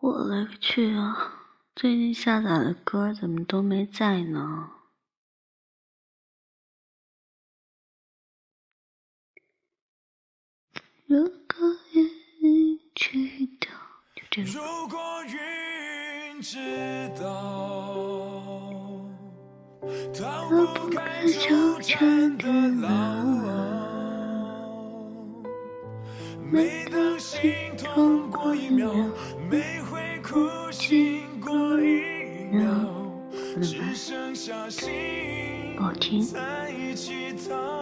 我勒个去啊！最近下载的歌怎么都没在呢？如果云知道，就这个。如果云知道，逃不开纠缠的牢。每当心痛过一秒，哭醒过一秒，只剩下心在。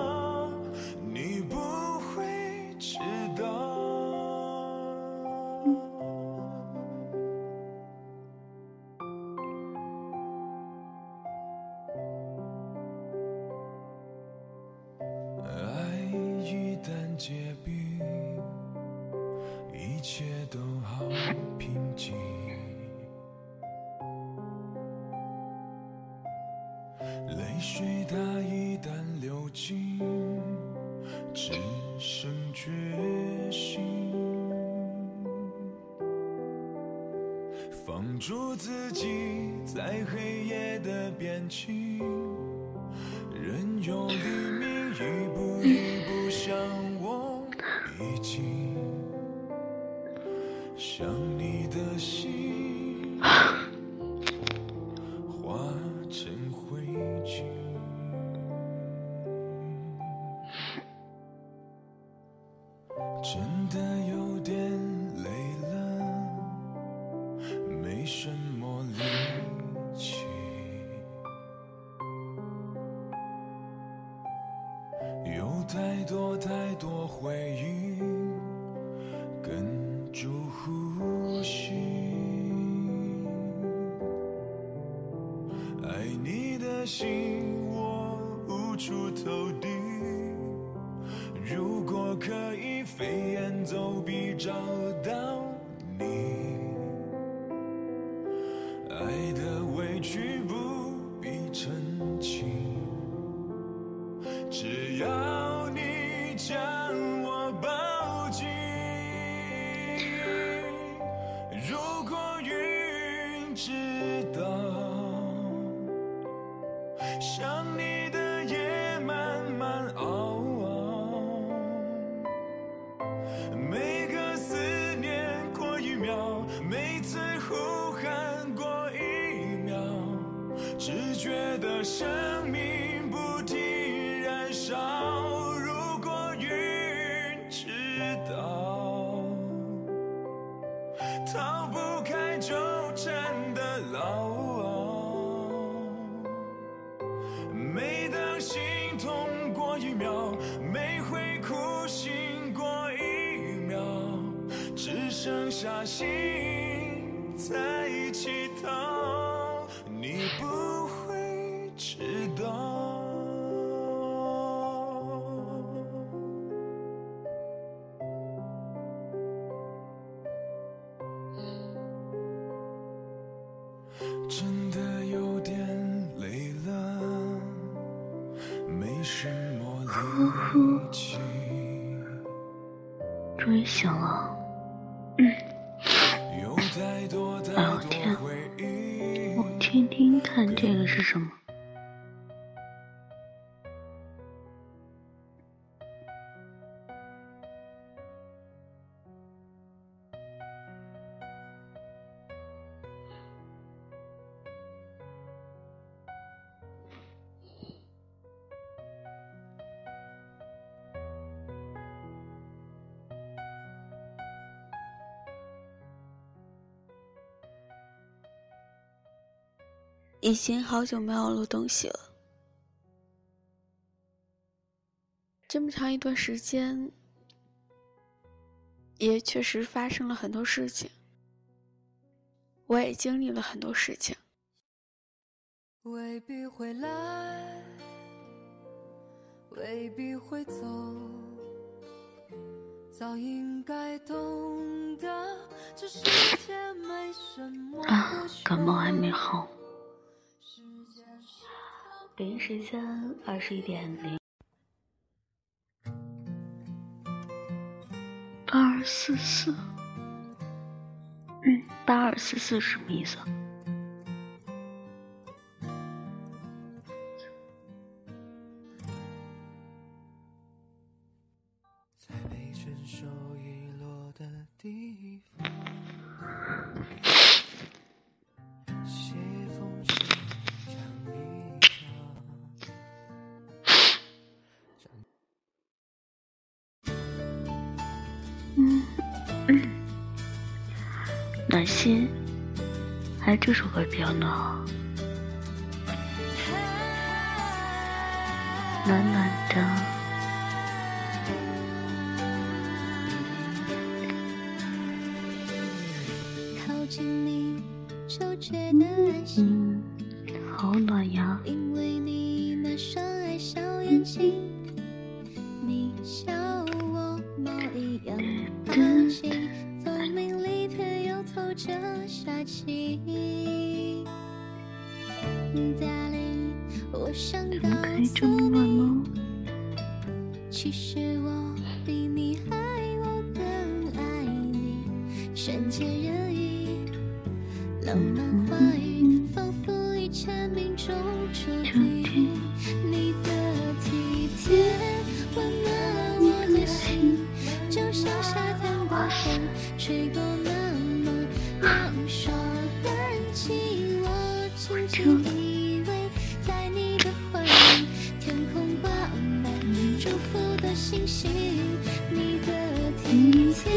住自己在黑夜的边境，任由黎明一步一步向我逼近，想你的心出头地。如果可以飞檐走壁找到你，爱的委屈每当心痛过一秒，每回哭醒过一秒，只剩下心在。已经好久没有录东西了。这么长一段时间，也确实发生了很多事情，我也经历了很多事情。北京时间二十一点零八二四四。嗯八二四四什么意思？近你就觉得安心，嗯，好暖呀。因为你那双爱笑眼睛，你笑我猫一样的心，聪明里偏又透着傻气。Darling，我想告诉你。挂满祝福的星星。你的体贴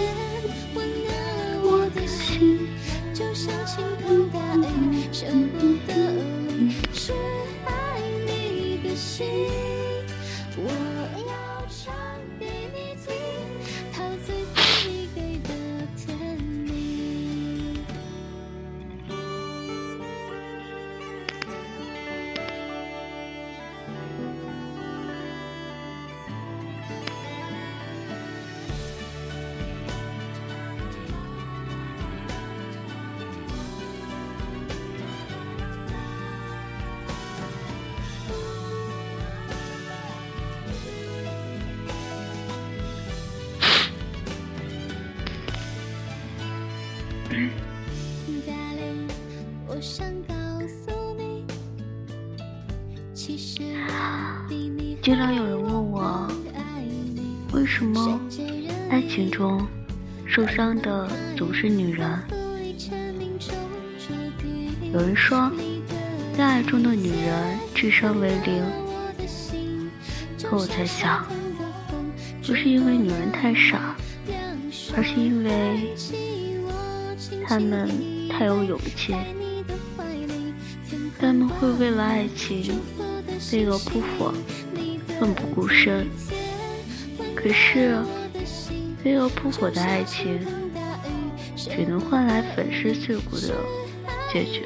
温暖我的心，就像倾盆大雨，舍不得我想告诉你，经常有人问我，为什么爱情中受伤的总是女人？有人说，恋爱中的女人智商为零，可我在想，不是因为女人太傻，而是因为她们太有勇气，会为了爱情飞蛾扑火，奋不顾身。可是，飞蛾扑火的爱情，只能换来粉身碎骨的结局。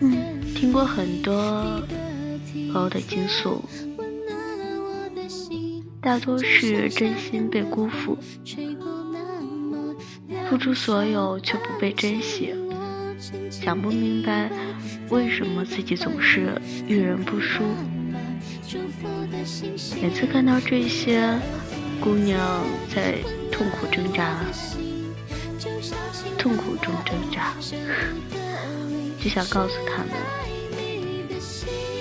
嗯，听过很多朋友的倾诉，大多是真心被辜负，付出所有却不被珍惜，想不明白为什么自己总是遇人不淑。每次看到这些姑娘在痛苦挣扎、痛苦中挣扎，就想告诉他们，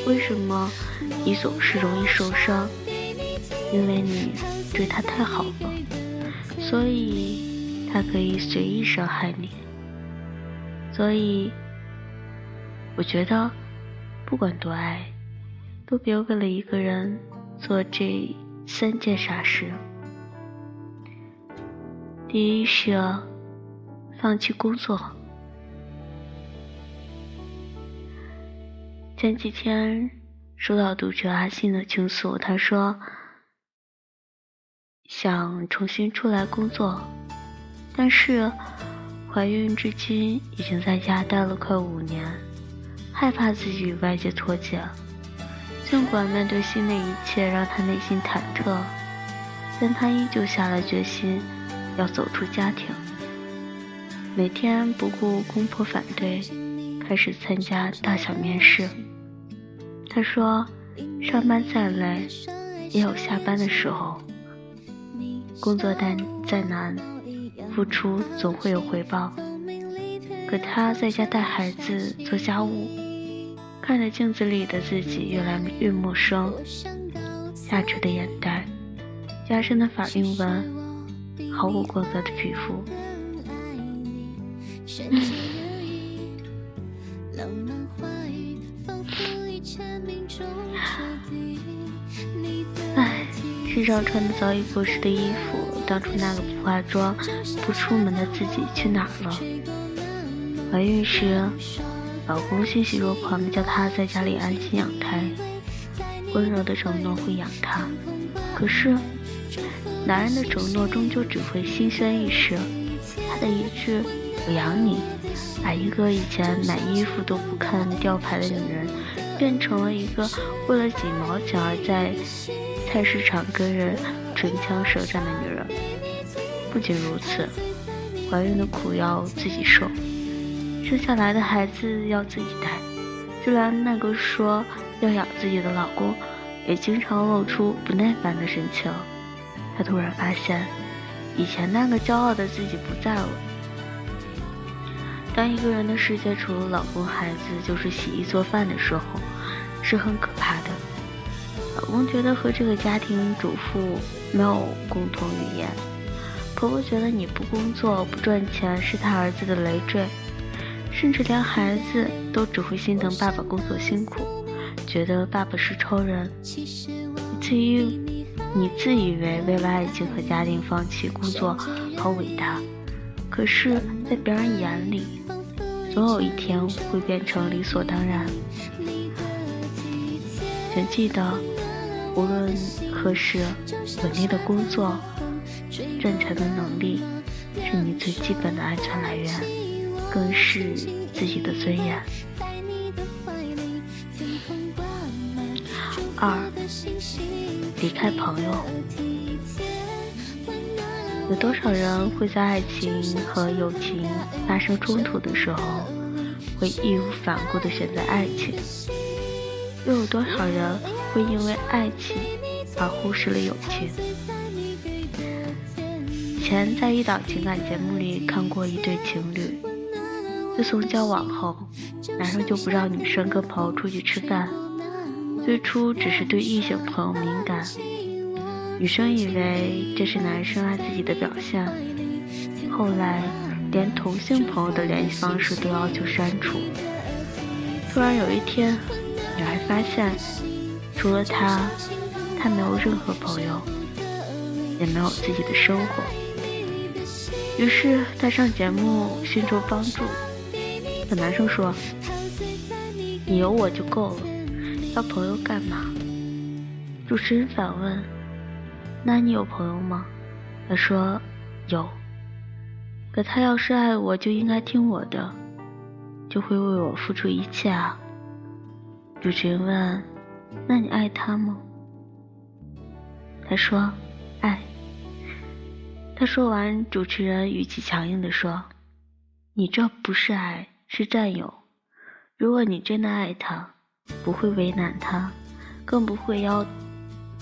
为什么你总是容易受伤？因为你对他太好了，所以他可以随意伤害你。所以，我觉得，不管多爱，都别为了一个人做这三件傻事。第一是放弃工作。前几天收到读者阿信的倾诉，他说想重新出来工作，但是怀孕至今已经在家待了快五年，害怕自己与外界脱节。尽管面对新的一切让他内心忐忑，但他依旧下了决心要走出家庭。每天不顾公婆反对，开始参加大小面试。他说：“上班再累，也有下班的时候。工作再再难，付出总会有回报。可他在家带孩子、做家务，看着镜子里的自己越来越陌生，下垂的眼袋，加深的法令纹，毫无光泽的皮肤。唉，身上穿的早已过时的衣服，当初那个不化妆、不出门的自己去哪了？怀孕时，老公欣喜若狂地叫她在家里安心养胎，温柔的承诺会养她。可是，男人的承诺终究只会心酸一时。他的一句“我养你”，把一个以前买衣服都不看吊牌的女人，变成了一个为了几毛钱而在菜市场跟人唇枪舌战的女人。不仅如此，怀孕的苦要自己受，生下来的孩子要自己带。就连那个说要养自己的老公，也经常露出不耐烦的神情。他突然发现，以前那个骄傲的自己不在了。当一个人的世界除了老公、孩子就是洗衣做饭的时候，是很可怕的。老公觉得和这个家庭主妇没有共同语言，婆婆觉得你不工作不赚钱是她儿子的累赘，甚至连孩子都只会心疼爸爸工作辛苦，觉得爸爸是超人。至于你自以为为了爱情和家庭放弃工作好伟大，可是，在别人眼里，总有一天会变成理所当然。请记得，无论何时，稳定的工作、赚钱的能力，是你最基本的安全来源，更是自己的尊严。二，离开朋友。有多少人会在爱情和友情发生冲突的时候，会义无反顾地选择爱情？又有多少人会因为爱情而忽视了友情？前在一档情感节目里看过一对情侣，自从交往后，男生就不让女生跟朋友出去吃饭。最初只是对异性朋友敏感，女生以为这是男生爱自己的表现，后来连同性朋友的联系方式都要求删除。突然有一天。女孩发现，除了他，她没有任何朋友，也没有自己的生活。于是他上节目寻求帮助。可男生说：“你有我就够了，要朋友干嘛？”主持人反问：“那你有朋友吗？”他说：“有。可他要是爱我，就应该听我的，就会为我付出一切啊。”主持人问：“那你爱他吗？”他说：“爱。”他说完，主持人语气强硬地说：“你这不是爱，是占有。如果你真的爱他，不会为难他，更不会要，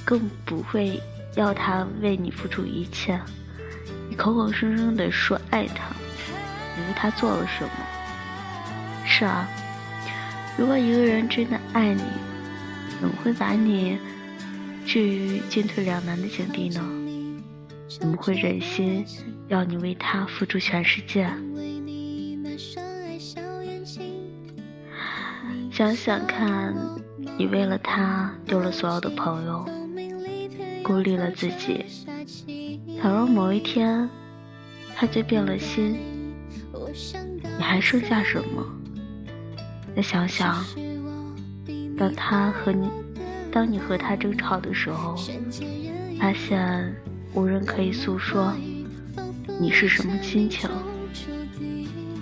更不会要他为你付出一切。你口口声声地说爱他，你为他做了什么？是啊。”如果一个人真的爱你，怎么会把你置于进退两难的境地呢？怎么会忍心要你为他付出全世界？想想看，你为了他丢了所有的朋友，孤立了自己。倘若某一天他就变了心，你还剩下什么？再想想，当他和你，当你和他争吵的时候，发现无人可以诉说，你是什么心情？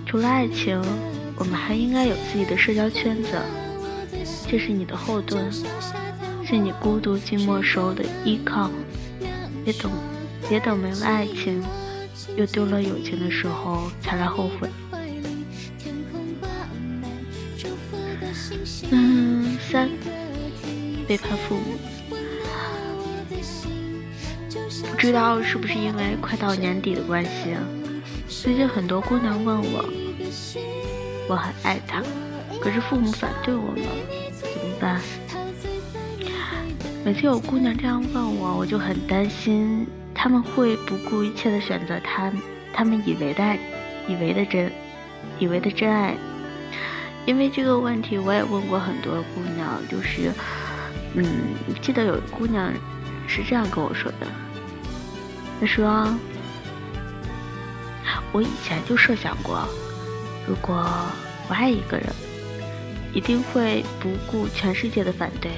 除了爱情，我们还应该有自己的社交圈子，这是你的后盾，是你孤独寂寞时候的依靠。别等，别等没了爱情，又丢了友情的时候才来后悔。嗯，三背叛父母。不知道是不是因为快到年底的关系，最近很多姑娘问我，我很爱他，可是父母反对我们，怎么办？每次有姑娘这样问我，我就很担心他们会不顾一切的选择他他们以为的爱，以为的真，以为的真爱。因为这个问题，我也问过很多姑娘，就是，嗯，记得有姑娘是这样跟我说的，他说，我以前就设想过，如果我爱一个人，一定会不顾全世界的反对。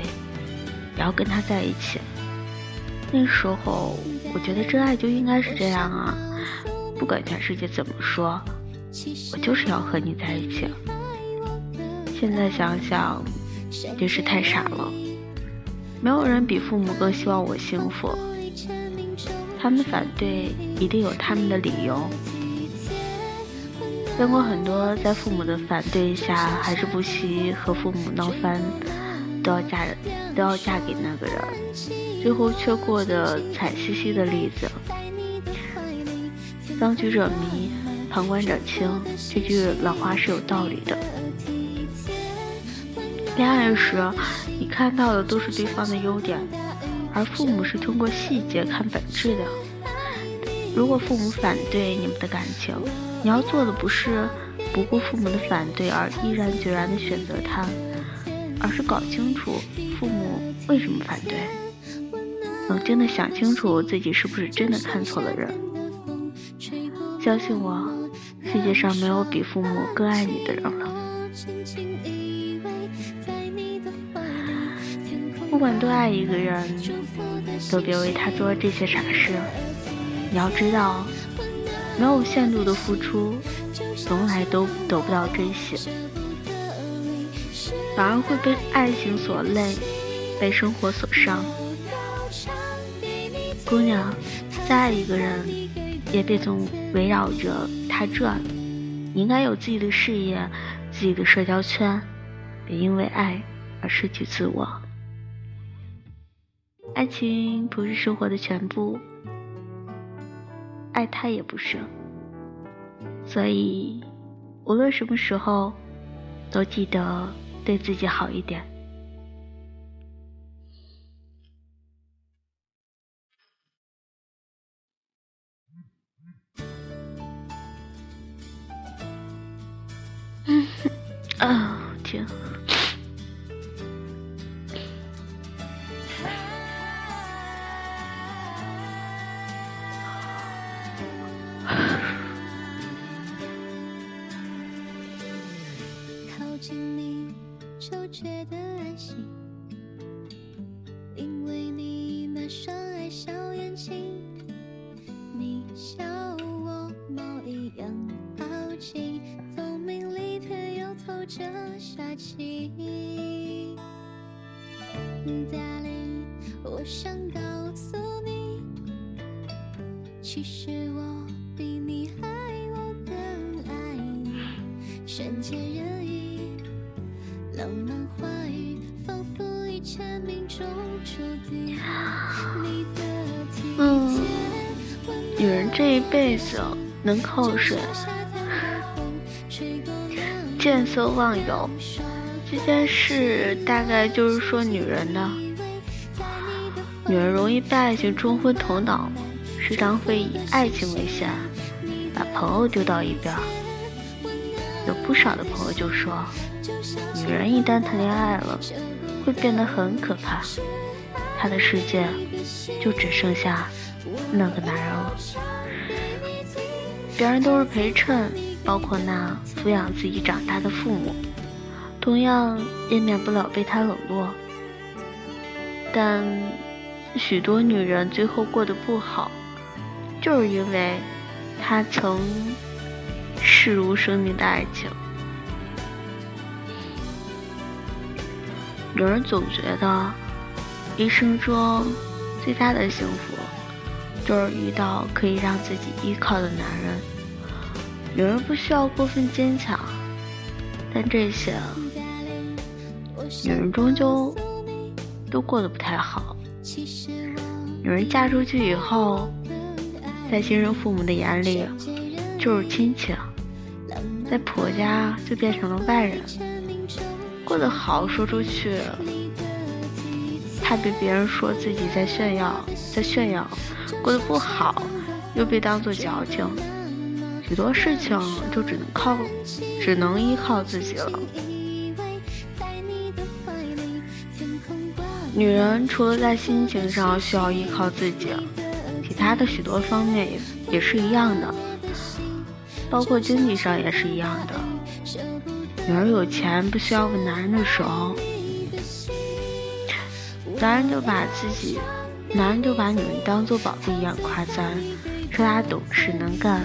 也要跟他在一起。那时候，我觉得真爱就应该是这样啊，不管全世界怎么说，我就是要和你在一起。现在想想，真是太傻了。没有人比父母更希望我幸福，他们反对一定有他们的理由。见过很多在父母的反对下，还是不惜和父母闹翻。都要嫁，都要嫁给那个人，最后却过得惨兮兮的例子。当局者迷，旁观者清，这句老话是有道理的。恋爱时，你看到的都是对方的优点，而父母是通过细节看本质的。如果父母反对你们的感情，你要做的不是不顾父母的反对而毅然决然的选择他。而是搞清楚父母为什么反对，冷静的想清楚自己是不是真的看错了人。相信我，世界上没有比父母更爱你的人了。不管多爱一个人，都别为他做这些傻事。你要知道，没有限度的付出，从来都得不到珍惜。反而会被爱情所累，被生活所伤。姑娘，再爱一个人，也别总围绕着他转。你应该有自己的事业，自己的社交圈，别因为爱而失去自我。爱情不是生活的全部，爱他也不是。所以，无论什么时候，都记得。对自己好一点。我想告诉你，其实我比你爱我更爱你。善解人意，浪漫话语，仿佛一切命中注定。你的体贴，女人这一辈子能靠谁？见色忘友这件事，大概就是说女人的。女人容易被爱情冲昏头脑，时常会以爱情为先，把朋友丢到一边。有不少的朋友就说，女人一旦谈恋爱了，会变得很可怕，她的世界就只剩下那个男人了。别人都是陪衬，包括那抚养自己长大的父母，同样也免不了被他冷落。但。许多女人最后过得不好，就是因为她曾视如生命的爱情。女人总觉得一生中最大的幸福，就是遇到可以让自己依靠的男人。女人不需要过分坚强，但这些女人终究都过得不太好。女人嫁出去以后，在亲生父母的眼里就是亲戚，在婆家就变成了外人。过得好说出去，怕被别人说自己在炫耀，在炫耀；过得不好，又被当作矫情。许多事情就只能靠，只能依靠自己了。女人除了在心情上需要依靠自己，其他的许多方面也也是一样的，包括经济上也是一样的。女儿有钱不需要问男人的时候，男人就把自己，男人就把女人当做宝贝一样夸赞，说她懂事能干。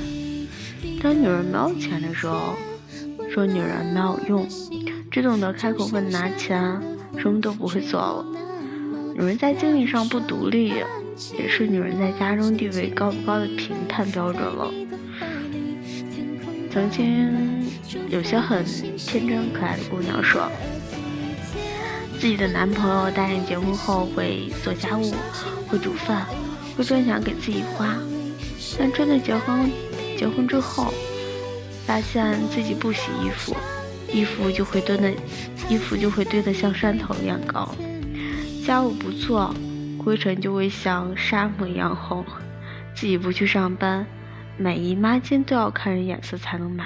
当女人没有钱的时候，说女人没有用，只懂得开口问拿钱，什么都不会做了。女人在经济上不独立，也是女人在家中地位高不高的评判标准了。曾经有些很天真可爱的姑娘说，自己的男朋友答应结婚后会做家务，会煮饭，会赚钱给自己花，但真的结婚。结婚之后，发现自己不洗衣服，衣服就会堆的，衣服就会堆得像山头一样高；家务不做，灰尘就会像沙漠一样厚；自己不去上班，每姨妈巾都要看人眼色才能买。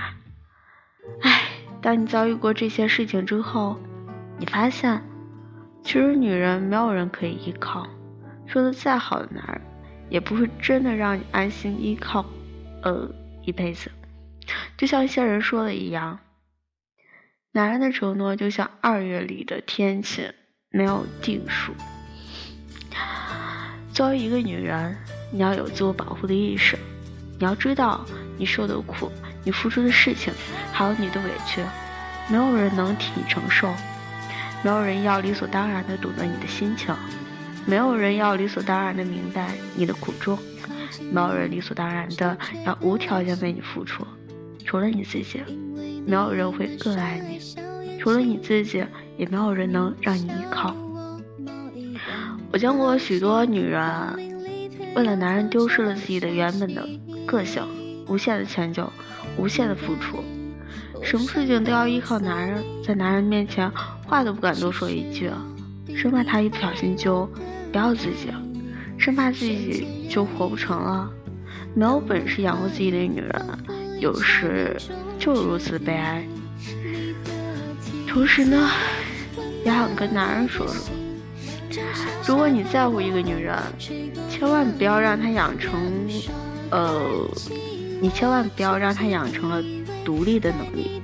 唉，当你遭遇过这些事情之后，你发现，其实女人没有人可以依靠，说的再好的男人，也不会真的让你安心依靠。呃，一辈子，就像一些人说的一样，男人的承诺就像二月里的天气，没有定数。作为一个女人，你要有自我保护的意识，你要知道你受的苦，你付出的事情，还有你的委屈，没有人能替你承受，没有人要理所当然的懂得你的心情，没有人要理所当然的明白你的苦衷。没有人理所当然的要无条件为你付出，除了你自己，没有人会更爱你；除了你自己，也没有人能让你依靠。我见过许多女人，为了男人丢失了自己的原本的个性，无限的迁就，无限的付出，什么事情都要依靠男人，在男人面前话都不敢多说一句，生怕他一不小心就不要自己了。生怕自己就活不成了，没有本事养活自己的女人，有时就如此悲哀。同时呢，也想跟男人说说，如果你在乎一个女人，千万不要让她养成，呃，你千万不要让她养成了独立的能力。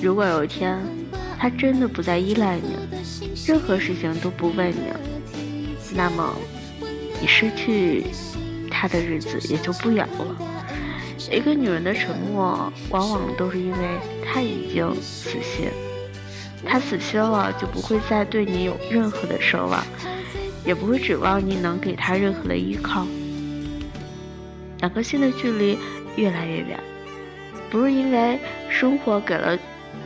如果有一天，她真的不再依赖你，任何事情都不问你，那么。你失去他的日子也就不远了。一个女人的沉默，往往都是因为她已经死心。她死心了，就不会再对你有任何的奢望，也不会指望你能给她任何的依靠。两颗心的距离越来越远，不是因为生活给了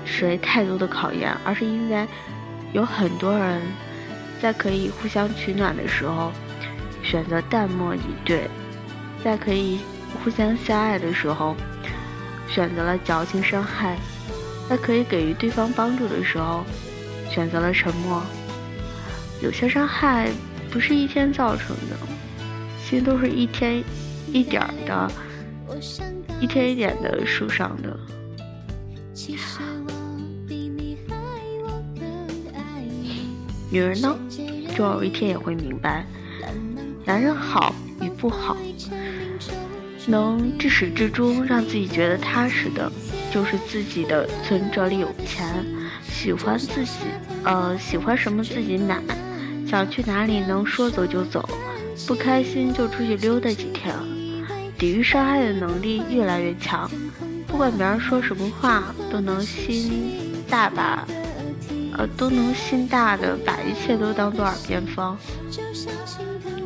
谁太多的考验，而是因为有很多人在可以互相取暖的时候。选择淡漠以对，在可以互相相爱的时候，选择了矫情伤害；在可以给予对方帮助的时候，选择了沉默。有些伤害不是一天造成的，心都是一天一点的，一天一点的受伤的。女人呢，终有一天也会明白。男人好与不好，能至始至终让自己觉得踏实的，就是自己的存折里有钱，喜欢自己，呃，喜欢什么自己买，想去哪里能说走就走，不开心就出去溜达几天，抵御伤害的能力越来越强，不管别人说什么话，都能心大把，呃，都能心大的把一切都当做耳边风。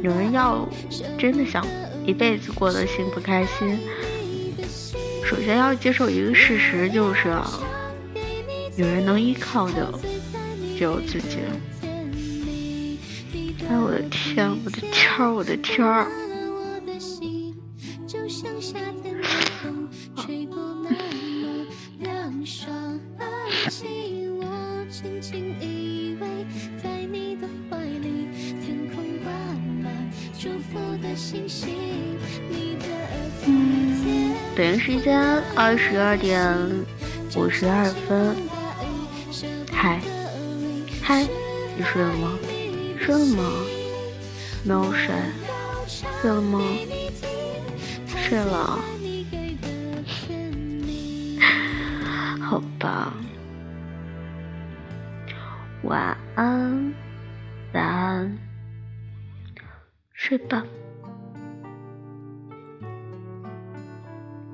有人要真的想一辈子过得幸福开心，首先要接受一个事实，就是有人能依靠的只有自己。哎，我的天，我的天，我的天儿！时间二十二点五十二分。嗨，嗨，你睡了吗？睡了吗？没有睡。睡了吗？睡了。好吧。晚安，晚安，睡吧。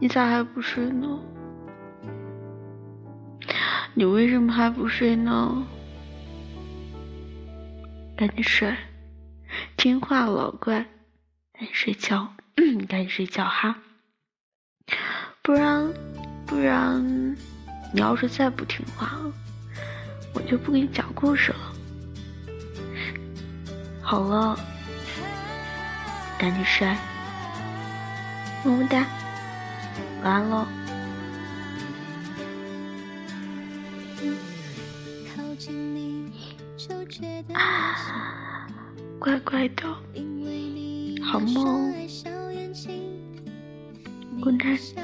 你咋还不睡呢？你为什么还不睡呢？赶紧睡，听话老乖，赶紧睡觉，嗯赶紧睡觉哈！不然，不然，你要是再不听话，我就不给你讲故事了。好了，赶紧睡，么么哒。完了。啊，乖乖的，好梦，Good night。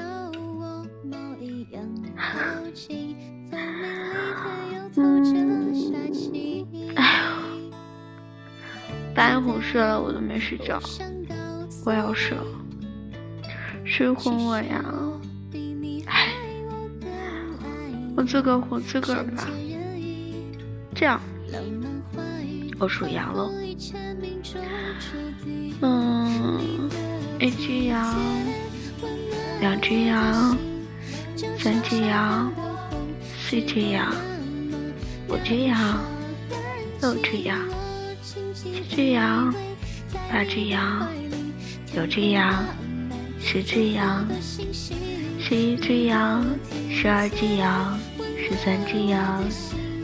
嗯，哎呦，半夜哄睡了，我都没睡着，我要睡了。谁哄我呀？我自个活自个儿吧。这样，我数羊了。嗯，一只羊，两只羊，三只羊，四只羊，五只羊，六只羊，七只羊，八只羊，九只羊。十只羊，十一只羊，十二只羊，十三只羊，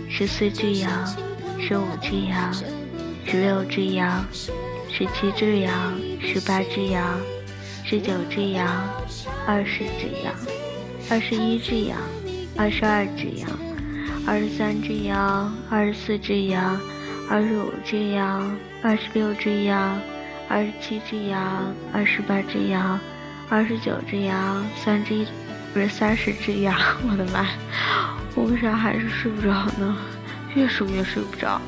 十四只羊，十五只羊，十六只羊，十七只羊，十八只羊，十九只羊，二十只羊，二十一只羊，二十二只羊，二十三只羊，二十四只羊，二十五只羊，二十六只羊，二十七只羊，二十八只羊。二十九只羊，三只不是三十只羊，我的妈！我为啥还是睡不着呢？越数越睡不着。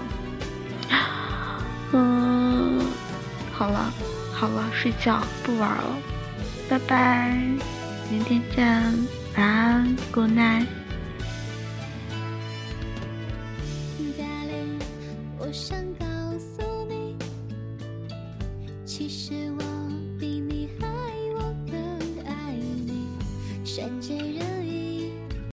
嗯，好了好了，睡觉不玩了，拜拜，明天见，晚安，Good night。